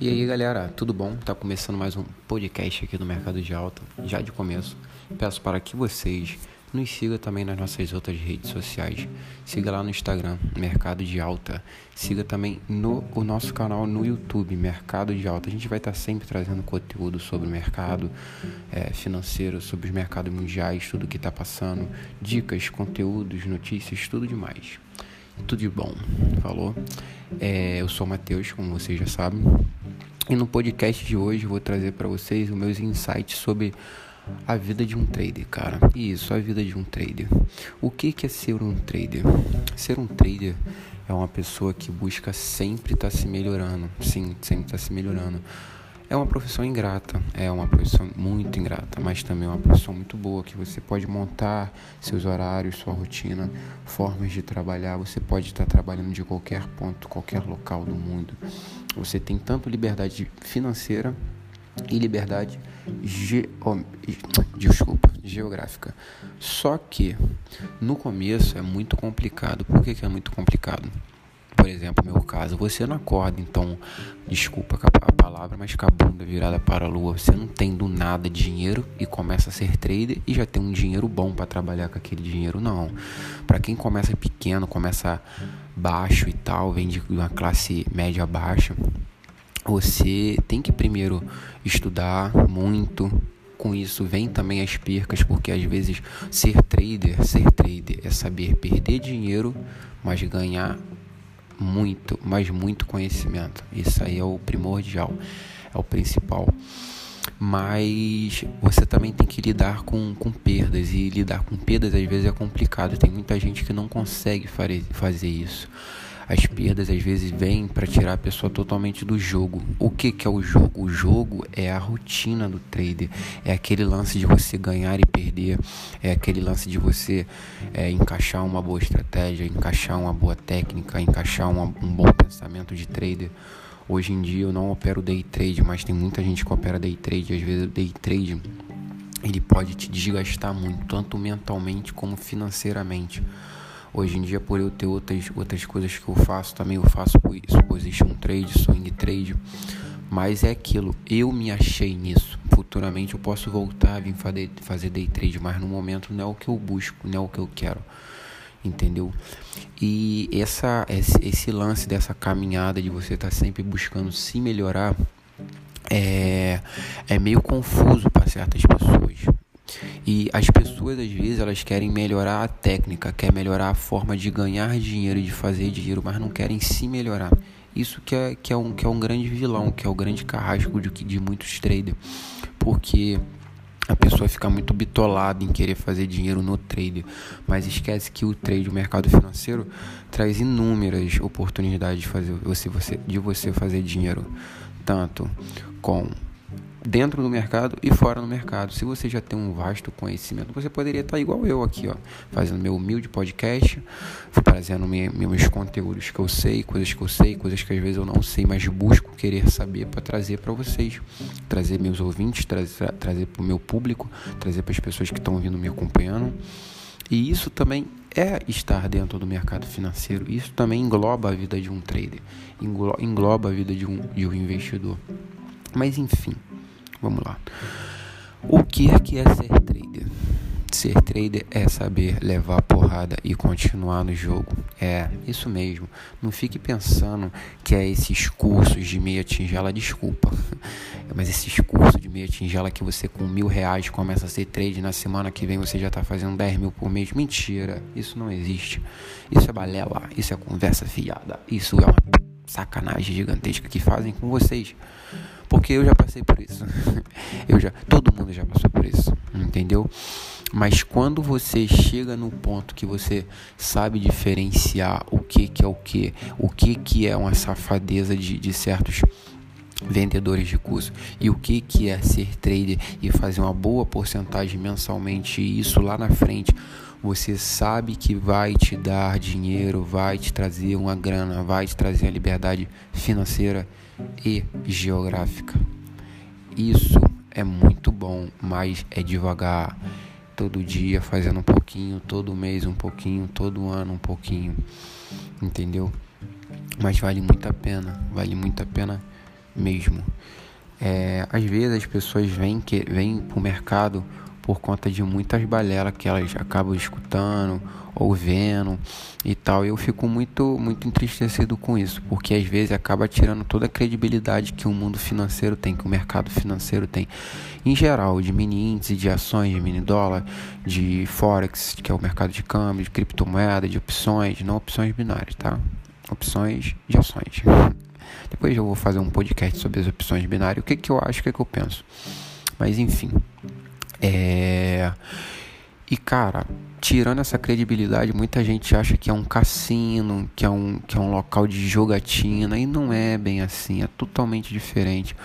E aí galera, tudo bom? Tá começando mais um podcast aqui do Mercado de Alta. Já de começo, peço para que vocês nos sigam também nas nossas outras redes sociais. Siga lá no Instagram, Mercado de Alta. Siga também no o nosso canal no YouTube, Mercado de Alta. A gente vai estar sempre trazendo conteúdo sobre o mercado é, financeiro, sobre os mercados mundiais, tudo que está passando, dicas, conteúdos, notícias, tudo demais. Tudo de bom, falou? É, eu sou o Matheus, como vocês já sabem. E no podcast de hoje vou trazer para vocês os meus insights sobre a vida de um trader, cara. Isso, a vida de um trader. O que, que é ser um trader? Ser um trader é uma pessoa que busca sempre estar tá se melhorando. Sim, sempre estar tá se melhorando. É uma profissão ingrata, é uma profissão muito ingrata, mas também é uma profissão muito boa que você pode montar seus horários, sua rotina, formas de trabalhar. Você pode estar trabalhando de qualquer ponto, qualquer local do mundo. Você tem tanto liberdade financeira e liberdade ge... Desculpa, geográfica. Só que no começo é muito complicado. Por que, que é muito complicado? Por exemplo, meu caso, você não acorda, então, desculpa a palavra, mas com a bunda virada para a lua, você não tem do nada dinheiro e começa a ser trader e já tem um dinheiro bom para trabalhar com aquele dinheiro, não. Para quem começa pequeno, começa baixo e tal, vem de uma classe média baixa, você tem que primeiro estudar muito, com isso vem também as percas, porque às vezes ser trader, ser trader é saber perder dinheiro, mas ganhar muito, mas muito conhecimento. Isso aí é o primordial, é o principal. Mas você também tem que lidar com, com perdas, e lidar com perdas às vezes é complicado. Tem muita gente que não consegue fazer isso. As perdas às vezes vêm para tirar a pessoa totalmente do jogo. O que, que é o jogo? O jogo é a rotina do trader. É aquele lance de você ganhar e perder. É aquele lance de você é, encaixar uma boa estratégia, encaixar uma boa técnica, encaixar uma, um bom pensamento de trader. Hoje em dia eu não opero day trade, mas tem muita gente que opera day trade. Às vezes day trade ele pode te desgastar muito, tanto mentalmente como financeiramente. Hoje em dia, por eu ter outras, outras coisas que eu faço, também eu faço position trade, swing trade. Mas é aquilo, eu me achei nisso. Futuramente eu posso voltar a vir fazer, day trade, mas no momento não é o que eu busco, não é o que eu quero. Entendeu? E essa, esse, esse lance dessa caminhada de você estar tá sempre buscando se melhorar é, é meio confuso para certas pessoas. E as pessoas às vezes elas querem melhorar a técnica, quer melhorar a forma de ganhar dinheiro, de fazer dinheiro, mas não querem se melhorar. Isso que é, que é, um, que é um grande vilão, que é o grande carrasco de, de muitos traders. Porque a pessoa fica muito bitolada em querer fazer dinheiro no trade, mas esquece que o trade, o mercado financeiro, traz inúmeras oportunidades de, fazer, você, você, de você fazer dinheiro, tanto com dentro do mercado e fora do mercado. Se você já tem um vasto conhecimento, você poderia estar igual eu aqui, ó, fazendo meu humilde podcast, trazendo meus conteúdos que eu sei, coisas que eu sei, coisas que às vezes eu não sei, mas busco querer saber para trazer para vocês, trazer meus ouvintes, trazer, trazer para o meu público, trazer para as pessoas que estão vindo me acompanhando. E isso também é estar dentro do mercado financeiro. Isso também engloba a vida de um trader, engloba a vida de um, de um investidor. Mas enfim, Vamos lá. O que é que é ser trader? Ser trader é saber levar porrada e continuar no jogo. É, isso mesmo. Não fique pensando que é esses cursos de meia tingela, desculpa. Mas esses cursos de meia tingela que você com mil reais começa a ser trade na semana que vem você já está fazendo 10 mil por mês. Mentira, isso não existe. Isso é balela, isso é conversa fiada. Isso é uma sacanagem gigantesca que fazem com vocês. Porque eu já passei por isso. eu já, todo mundo já passou por isso, entendeu? Mas quando você chega no ponto que você sabe diferenciar o que, que é o que, o que, que é uma safadeza de, de certos vendedores de curso e o que, que é ser trader e fazer uma boa porcentagem mensalmente e isso lá na frente você sabe que vai te dar dinheiro, vai te trazer uma grana, vai te trazer a liberdade financeira e geográfica. Isso é muito bom, mas é devagar. Todo dia fazendo um pouquinho, todo mês um pouquinho, todo ano um pouquinho. Entendeu? Mas vale muito a pena, vale muito a pena mesmo. É, às vezes as pessoas vêm, que, vêm para o mercado por conta de muitas balelas que elas acabam escutando ou vendo e tal. Eu fico muito, muito entristecido com isso, porque às vezes acaba tirando toda a credibilidade que o mundo financeiro tem, que o mercado financeiro tem, em geral, de mini índice, de ações, de mini dólar, de forex, que é o mercado de câmbio, de criptomoeda, de opções, não opções binárias, tá? Opções de ações. Depois eu vou fazer um podcast sobre as opções binárias, o que, que eu acho, o que, que eu penso. Mas enfim. É... E cara, tirando essa credibilidade, muita gente acha que é um cassino, que é um, que é um local de jogatina, e não é bem assim, é totalmente diferente.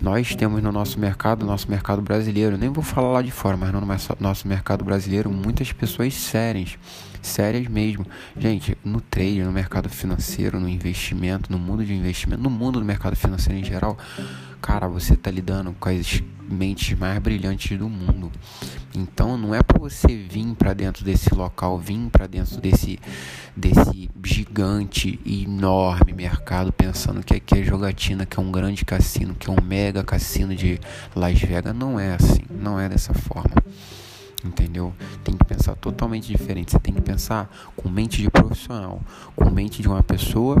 Nós temos no nosso mercado, nosso mercado brasileiro, nem vou falar lá de fora, mas no nosso mercado brasileiro, muitas pessoas sérias, sérias mesmo. Gente, no trade, no mercado financeiro, no investimento, no mundo de investimento, no mundo do mercado financeiro em geral, cara, você está lidando com as mentes mais brilhantes do mundo. Então não é para você vir para dentro desse local, vir para dentro desse desse gigante enorme mercado pensando que aqui é jogatina, que é um grande cassino, que é um mega cassino de Las Vegas, não é assim, não é dessa forma. Entendeu? Tem que pensar totalmente diferente. Você tem que pensar com mente de profissional, com mente de uma pessoa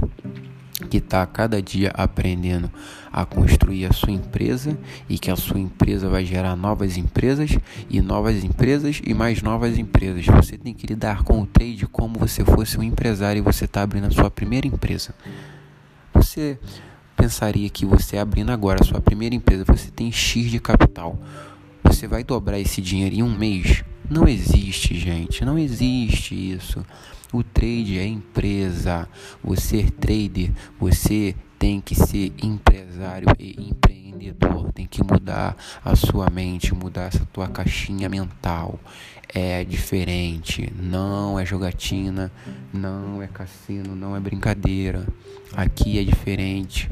que está cada dia aprendendo a construir a sua empresa e que a sua empresa vai gerar novas empresas e novas empresas e mais novas empresas. Você tem que lidar com o trade como você fosse um empresário e você está abrindo a sua primeira empresa. Você pensaria que você abrindo agora a sua primeira empresa, você tem X de capital. Você vai dobrar esse dinheiro em um mês? Não existe, gente. Não existe isso. O trade é empresa. Você é trader, você tem que ser empresário e empreendedor. Tem que mudar a sua mente, mudar essa tua caixinha mental. É diferente. Não é jogatina, não é cassino, não é brincadeira. Aqui é diferente.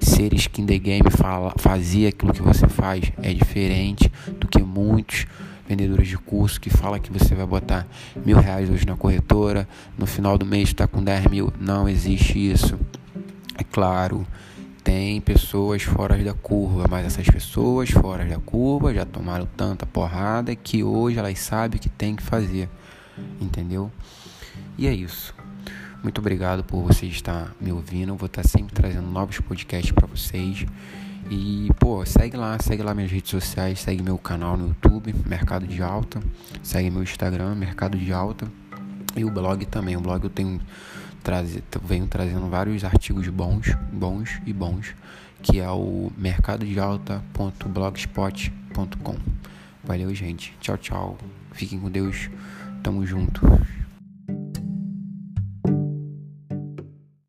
Ser skin the game, fala, fazer aquilo que você faz é diferente do que muitos vendedores de curso que fala que você vai botar mil reais hoje na corretora, no final do mês está com 10 mil. Não existe isso. É claro, tem pessoas fora da curva, mas essas pessoas fora da curva já tomaram tanta porrada que hoje elas sabem o que tem que fazer. Entendeu? E é isso. Muito obrigado por você estar me ouvindo. Vou estar sempre trazendo novos podcasts para vocês. E, pô, segue lá, segue lá minhas redes sociais, segue meu canal no YouTube, Mercado de Alta, segue meu Instagram, Mercado de Alta, e o blog também. O blog eu tenho traze, venho trazendo vários artigos bons, bons e bons, que é o mercadodealta.blogspot.com. Valeu, gente. Tchau, tchau. Fiquem com Deus. Tamo junto.